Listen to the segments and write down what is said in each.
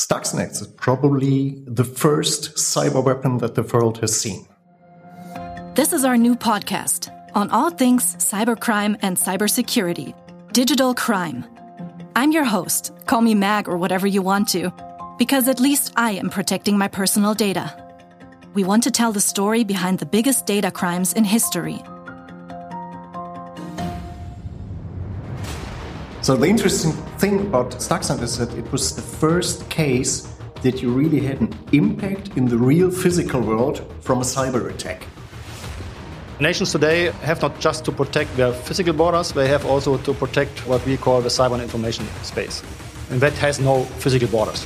Stuxnet is probably the first cyber weapon that the world has seen. This is our new podcast on all things cybercrime and cybersecurity, digital crime. I'm your host. Call me Mag or whatever you want to, because at least I am protecting my personal data. We want to tell the story behind the biggest data crimes in history. So the interesting thing about Stuxnet is that it was the first case that you really had an impact in the real physical world from a cyber attack. Nations today have not just to protect their physical borders, they have also to protect what we call the cyber and information space. And that has no physical borders.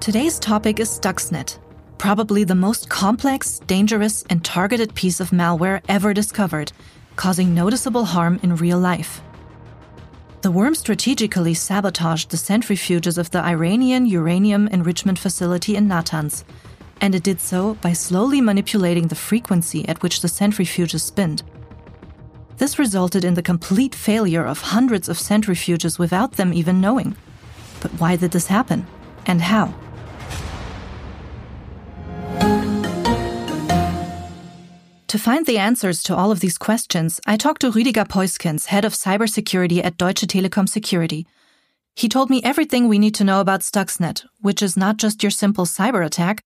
Today's topic is Stuxnet, probably the most complex, dangerous, and targeted piece of malware ever discovered, causing noticeable harm in real life. The worm strategically sabotaged the centrifuges of the Iranian uranium enrichment facility in Natanz and it did so by slowly manipulating the frequency at which the centrifuges spin. This resulted in the complete failure of hundreds of centrifuges without them even knowing. But why did this happen? And how? To find the answers to all of these questions, I talked to Rüdiger Peusquens, head of cybersecurity at Deutsche Telekom Security. He told me everything we need to know about Stuxnet, which is not just your simple cyber attack,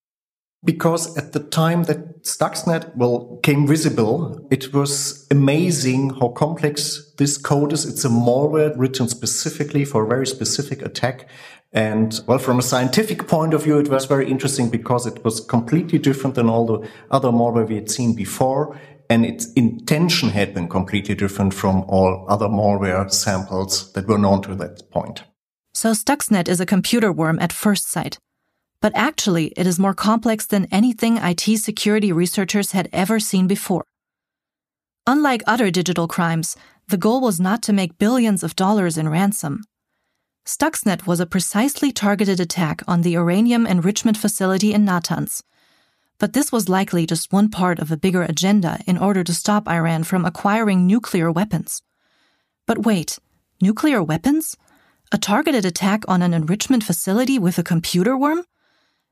because at the time that Stuxnet well came visible, it was amazing how complex this code is. It's a malware written specifically for a very specific attack. And well, from a scientific point of view, it was very interesting because it was completely different than all the other malware we had seen before. And its intention had been completely different from all other malware samples that were known to that point. So Stuxnet is a computer worm at first sight. But actually, it is more complex than anything IT security researchers had ever seen before. Unlike other digital crimes, the goal was not to make billions of dollars in ransom. Stuxnet was a precisely targeted attack on the uranium enrichment facility in Natanz. But this was likely just one part of a bigger agenda in order to stop Iran from acquiring nuclear weapons. But wait, nuclear weapons? A targeted attack on an enrichment facility with a computer worm?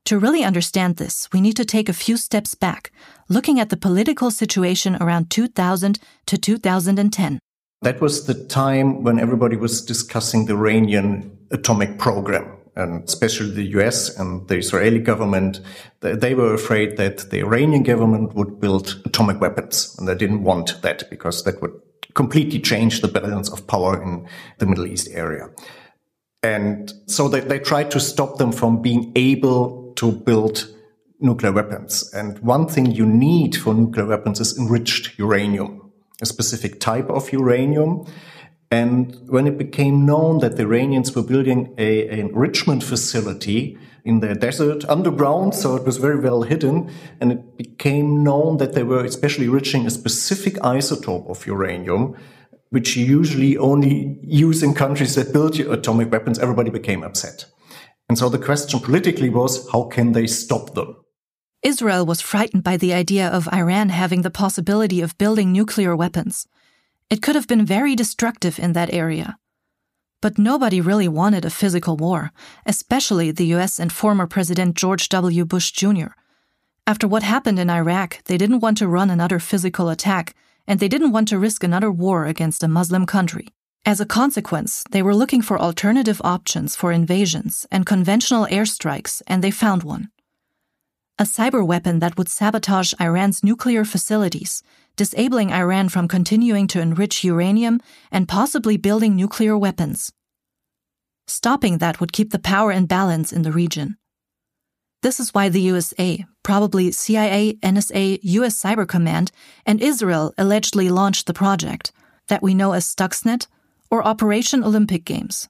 To really understand this, we need to take a few steps back, looking at the political situation around 2000 to 2010. That was the time when everybody was discussing the Iranian atomic program. And especially the US and the Israeli government, they were afraid that the Iranian government would build atomic weapons. And they didn't want that because that would completely change the balance of power in the Middle East area. And so they, they tried to stop them from being able to build nuclear weapons. And one thing you need for nuclear weapons is enriched uranium, a specific type of uranium. And when it became known that the Iranians were building a, an enrichment facility in the desert underground, so it was very well hidden, and it became known that they were especially enriching a specific isotope of uranium, which you usually only use in countries that build atomic weapons, everybody became upset. And so the question politically was how can they stop them? Israel was frightened by the idea of Iran having the possibility of building nuclear weapons. It could have been very destructive in that area. But nobody really wanted a physical war, especially the US and former President George W. Bush Jr. After what happened in Iraq, they didn't want to run another physical attack, and they didn't want to risk another war against a Muslim country. As a consequence, they were looking for alternative options for invasions and conventional airstrikes, and they found one. A cyber weapon that would sabotage Iran's nuclear facilities, disabling Iran from continuing to enrich uranium and possibly building nuclear weapons. Stopping that would keep the power in balance in the region. This is why the USA, probably CIA, NSA, US Cyber Command, and Israel allegedly launched the project, that we know as Stuxnet or Operation Olympic Games.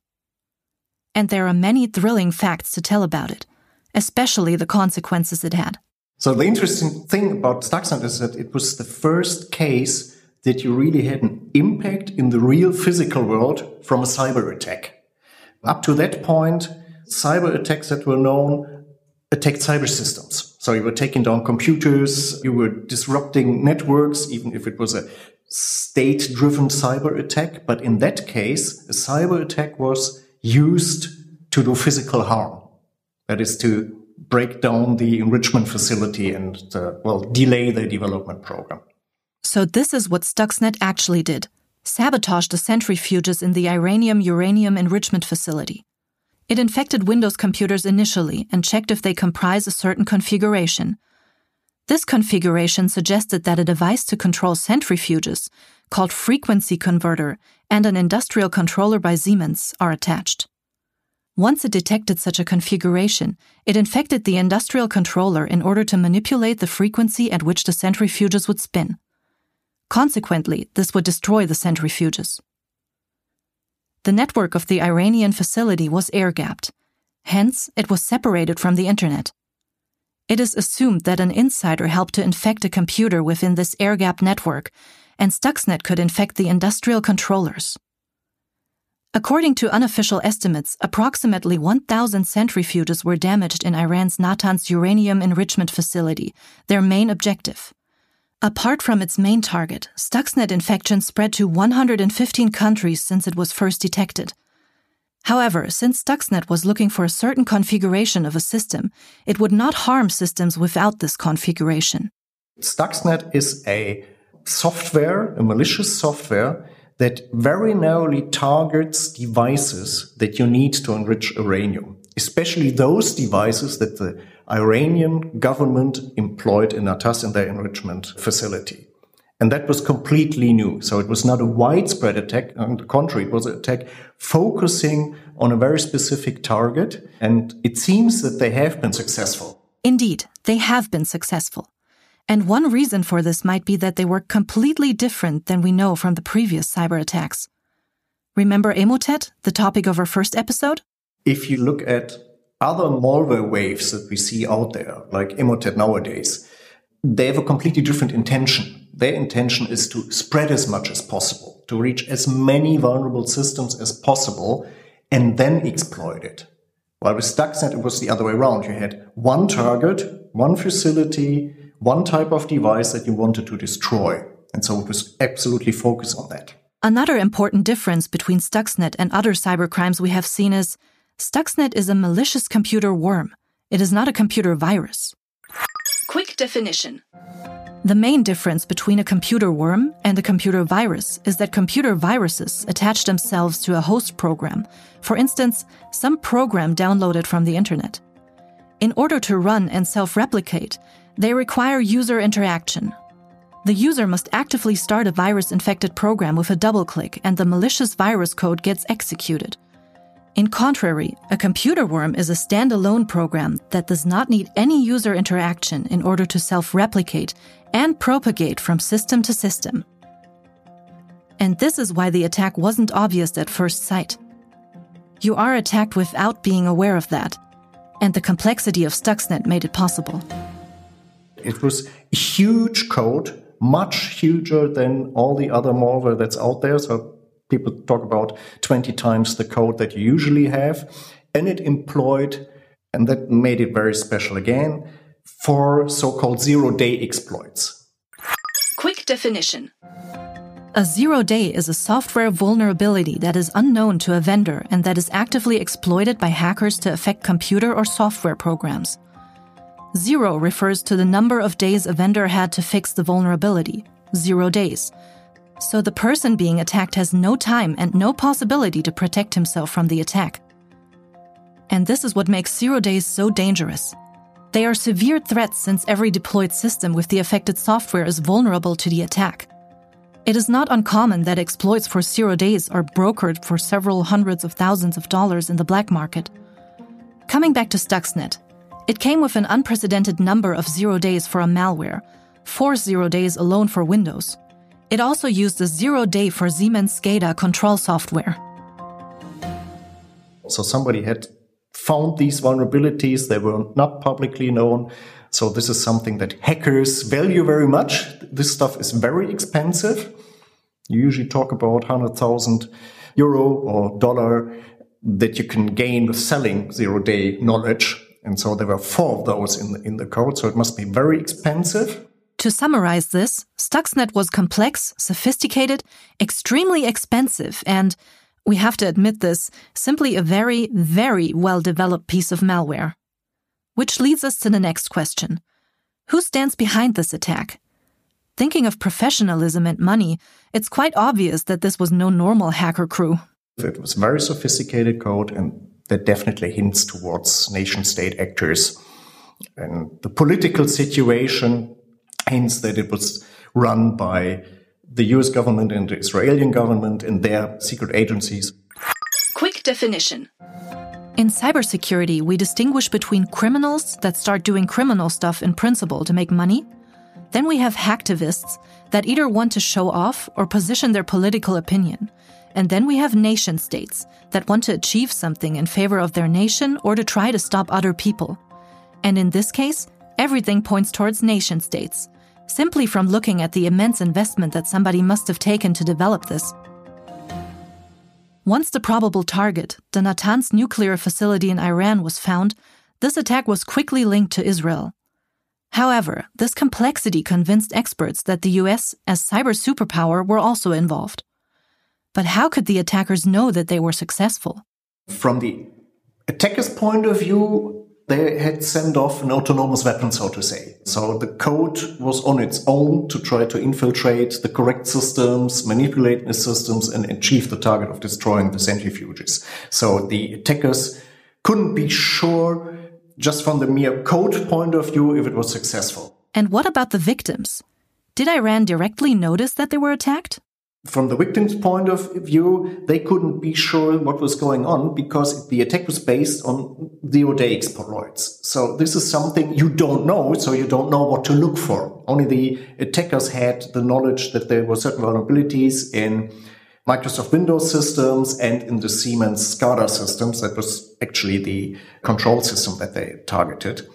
And there are many thrilling facts to tell about it, especially the consequences it had. So the interesting thing about Stuxnet is that it was the first case that you really had an impact in the real physical world from a cyber attack. Up to that point, cyber attacks that were known attacked cyber systems. So you were taking down computers, you were disrupting networks, even if it was a state driven cyber attack. But in that case, a cyber attack was used to do physical harm. That is to break down the enrichment facility and, uh, well, delay the development program. So this is what Stuxnet actually did. Sabotage the centrifuges in the Iranium uranium enrichment facility. It infected Windows computers initially and checked if they comprise a certain configuration. This configuration suggested that a device to control centrifuges, called frequency converter, and an industrial controller by Siemens are attached. Once it detected such a configuration, it infected the industrial controller in order to manipulate the frequency at which the centrifuges would spin. Consequently, this would destroy the centrifuges. The network of the Iranian facility was air gapped. Hence, it was separated from the Internet. It is assumed that an insider helped to infect a computer within this air gapped network, and Stuxnet could infect the industrial controllers. According to unofficial estimates, approximately 1,000 centrifuges were damaged in Iran's Natanz uranium enrichment facility, their main objective. Apart from its main target, Stuxnet infection spread to 115 countries since it was first detected. However, since Stuxnet was looking for a certain configuration of a system, it would not harm systems without this configuration. Stuxnet is a software, a malicious software that very narrowly targets devices that you need to enrich uranium, especially those devices that the Iranian government employed in Natanz in their enrichment facility. And that was completely new. So it was not a widespread attack. On the contrary, it was an attack focusing on a very specific target. And it seems that they have been successful. Indeed, they have been successful. And one reason for this might be that they were completely different than we know from the previous cyber attacks. Remember Emotet, the topic of our first episode? If you look at other malware waves that we see out there, like Emotet nowadays, they have a completely different intention. Their intention is to spread as much as possible, to reach as many vulnerable systems as possible, and then exploit it. While with Stuxnet, it was the other way around. You had one target, one facility, one type of device that you wanted to destroy. And so it was absolutely focused on that. Another important difference between Stuxnet and other cybercrimes we have seen is Stuxnet is a malicious computer worm. It is not a computer virus. Quick definition. The main difference between a computer worm and a computer virus is that computer viruses attach themselves to a host program, for instance, some program downloaded from the internet. In order to run and self replicate, they require user interaction. The user must actively start a virus infected program with a double click, and the malicious virus code gets executed. In contrary, a computer worm is a standalone program that does not need any user interaction in order to self replicate and propagate from system to system. And this is why the attack wasn't obvious at first sight. You are attacked without being aware of that, and the complexity of Stuxnet made it possible. It was huge code, much huger than all the other malware that's out there. So people talk about 20 times the code that you usually have. And it employed, and that made it very special again, for so called zero day exploits. Quick definition. A zero day is a software vulnerability that is unknown to a vendor and that is actively exploited by hackers to affect computer or software programs. Zero refers to the number of days a vendor had to fix the vulnerability, zero days. So the person being attacked has no time and no possibility to protect himself from the attack. And this is what makes zero days so dangerous. They are severe threats since every deployed system with the affected software is vulnerable to the attack. It is not uncommon that exploits for zero days are brokered for several hundreds of thousands of dollars in the black market. Coming back to Stuxnet, it came with an unprecedented number of zero days for a malware, four zero days alone for Windows. It also used a zero day for Siemens SCADA control software. So somebody had found these vulnerabilities, they were not publicly known. So this is something that hackers value very much. This stuff is very expensive. You usually talk about 100,000 euro or dollar that you can gain with selling zero day knowledge. And so there were four of those in the, in the code. So it must be very expensive. To summarize this, Stuxnet was complex, sophisticated, extremely expensive, and We have to admit this, simply a very, very well developed piece of malware. Which leads us to the next question Who stands behind this attack? Thinking of professionalism and money, it's quite obvious that this was no normal hacker crew. It was very sophisticated code, and that definitely hints towards nation state actors. And the political situation hints that it was run by the US government and the Israeli government and their secret agencies. Quick definition. In cybersecurity, we distinguish between criminals that start doing criminal stuff in principle to make money. Then we have hacktivists that either want to show off or position their political opinion. And then we have nation states that want to achieve something in favor of their nation or to try to stop other people. And in this case, everything points towards nation states, simply from looking at the immense investment that somebody must have taken to develop this. Once the probable target, the Natanz nuclear facility in Iran, was found, this attack was quickly linked to Israel. However, this complexity convinced experts that the US, as cyber superpower, were also involved. But how could the attackers know that they were successful? From the attacker's point of view, they had sent off an autonomous weapon, so to say. So the code was on its own to try to infiltrate the correct systems, manipulate the systems, and achieve the target of destroying the centrifuges. So the attackers couldn't be sure just from the mere code point of view if it was successful. And what about the victims? Did Iran directly notice that they were attacked? From the victim's point of view, they couldn't be sure what was going on because the attack was based on DoD exploits. So this is something you don't know, so you don't know what to look for. Only the attackers had the knowledge that there were certain vulnerabilities in Microsoft Windows systems and in the Siemens SCADA systems. That was actually the control system that they targeted.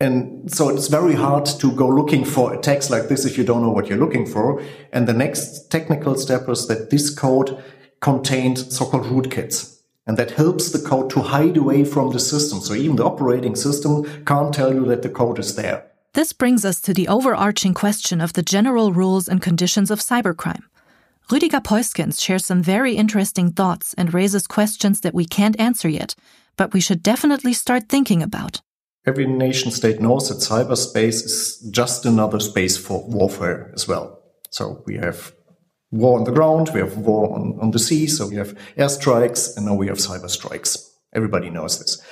And so it's very hard to go looking for attacks like this if you don't know what you're looking for. And the next technical step was that this code contained so-called rootkits. And that helps the code to hide away from the system. So even the operating system can't tell you that the code is there. This brings us to the overarching question of the general rules and conditions of cybercrime. Rüdiger Peusquens shares some very interesting thoughts and raises questions that we can't answer yet, but we should definitely start thinking about. Every nation state knows that cyberspace is just another space for warfare as well. So we have war on the ground, we have war on, on the sea, so we have airstrikes, and now we have cyber strikes. Everybody knows this.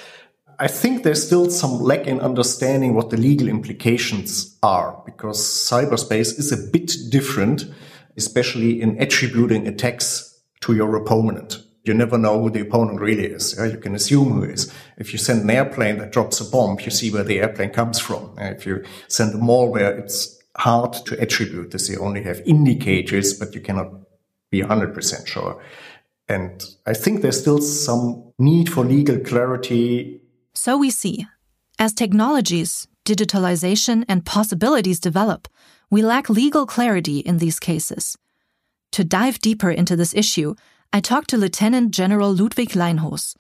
I think there's still some lack in understanding what the legal implications are, because cyberspace is a bit different, especially in attributing attacks to your opponent you never know who the opponent really is. Yeah? You can assume who is. If you send an airplane that drops a bomb, you see where the airplane comes from. If you send a malware, it's hard to attribute this. You only have indicators, but you cannot be 100% sure. And I think there's still some need for legal clarity. So we see, as technologies, digitalization, and possibilities develop, we lack legal clarity in these cases. To dive deeper into this issue, I talked to Lieutenant General Ludwig Leinhos,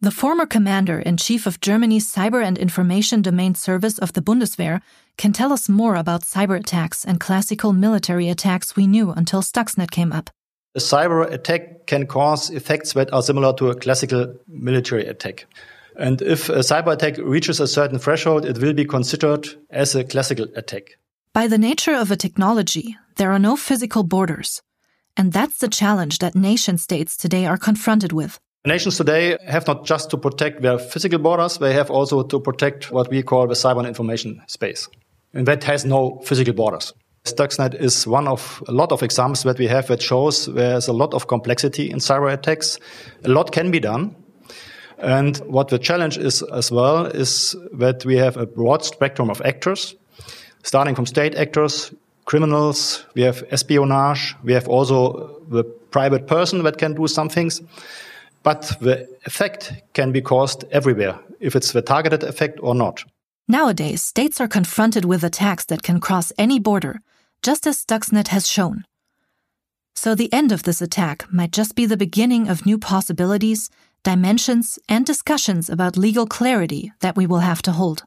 the former commander in chief of Germany's Cyber and Information Domain Service of the Bundeswehr, can tell us more about cyber attacks and classical military attacks we knew until Stuxnet came up. A cyber attack can cause effects that are similar to a classical military attack. And if a cyber attack reaches a certain threshold, it will be considered as a classical attack. By the nature of a technology, there are no physical borders. And that's the challenge that nation states today are confronted with. Nations today have not just to protect their physical borders, they have also to protect what we call the cyber information space. And that has no physical borders. Stuxnet is one of a lot of examples that we have that shows there's a lot of complexity in cyber attacks. A lot can be done. And what the challenge is as well is that we have a broad spectrum of actors, starting from state actors criminals, we have espionage, we have also the private person that can do some things. But the effect can be caused everywhere, if it's the targeted effect or not. Nowadays, states are confronted with attacks that can cross any border, just as Stuxnet has shown. So the end of this attack might just be the beginning of new possibilities, dimensions, and discussions about legal clarity that we will have to hold.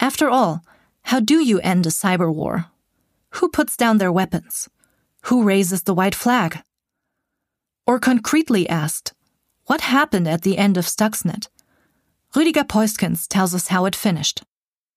After all, how do you end a cyber war who puts down their weapons? Who raises the white flag? Or concretely asked, what happened at the end of Stuxnet? Rüdiger Peusquens tells us how it finished.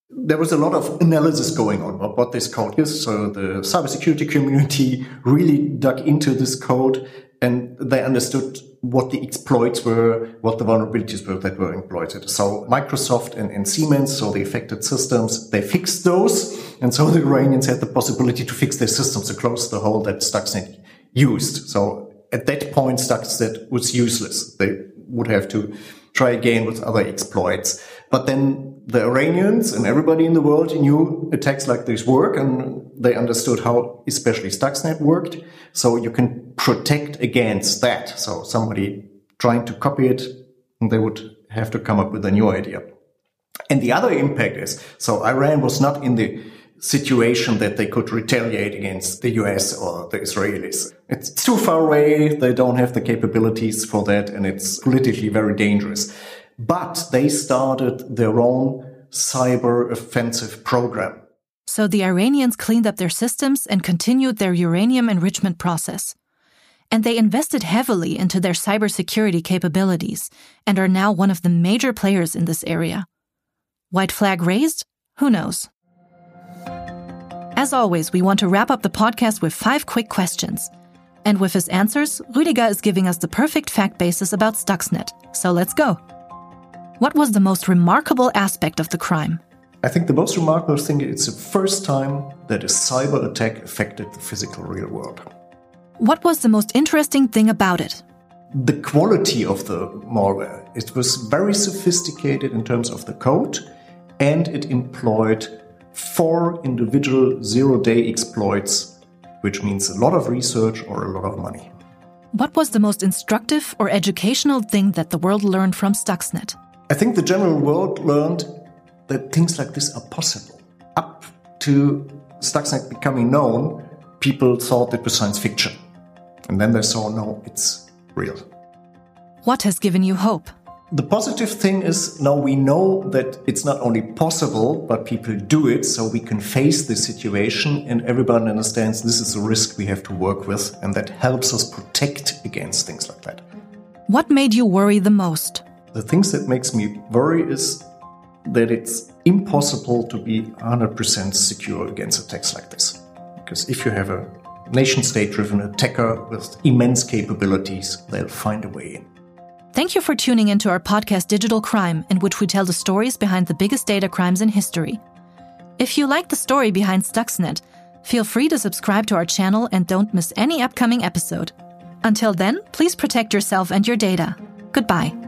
There was a lot of analysis going on about what this code is. So the cybersecurity community really dug into this code and they understood what the exploits were, what the vulnerabilities were that were exploited. So Microsoft and, and, Siemens, so the affected systems, they fixed those. And so the Iranians had the possibility to fix their systems to close the hole that Stuxnet used. So at that point, Stuxnet was useless. They would have to try again with other exploits. But then the Iranians and everybody in the world knew attacks like this work and they understood how especially Stuxnet worked. So you can protect against that. So somebody trying to copy it, they would have to come up with a new idea. And the other impact is, so Iran was not in the situation that they could retaliate against the US or the Israelis. It's too far away. They don't have the capabilities for that. And it's politically very dangerous. But they started their own cyber offensive program. So the Iranians cleaned up their systems and continued their uranium enrichment process. And they invested heavily into their cybersecurity capabilities and are now one of the major players in this area. White flag raised? Who knows? As always, we want to wrap up the podcast with five quick questions. And with his answers, Rüdiger is giving us the perfect fact basis about Stuxnet. So let's go. What was the most remarkable aspect of the crime? I think the most remarkable thing is the first time that a cyber attack affected the physical real world. What was the most interesting thing about it? The quality of the malware. It was very sophisticated in terms of the code and it employed four individual zero day exploits, which means a lot of research or a lot of money. What was the most instructive or educational thing that the world learned from Stuxnet? I think the general world learned that things like this are possible. Up to Stuxnet becoming known, people thought it was science fiction. And then they saw, no, it's real. What has given you hope? The positive thing is now we know that it's not only possible, but people do it so we can face this situation and everybody understands this is a risk we have to work with and that helps us protect against things like that. What made you worry the most? The things that makes me worry is that it's impossible to be 100% secure against attacks like this. Because if you have a nation state driven attacker with immense capabilities, they'll find a way in. Thank you for tuning into our podcast Digital Crime, in which we tell the stories behind the biggest data crimes in history. If you like the story behind Stuxnet, feel free to subscribe to our channel and don't miss any upcoming episode. Until then, please protect yourself and your data. Goodbye.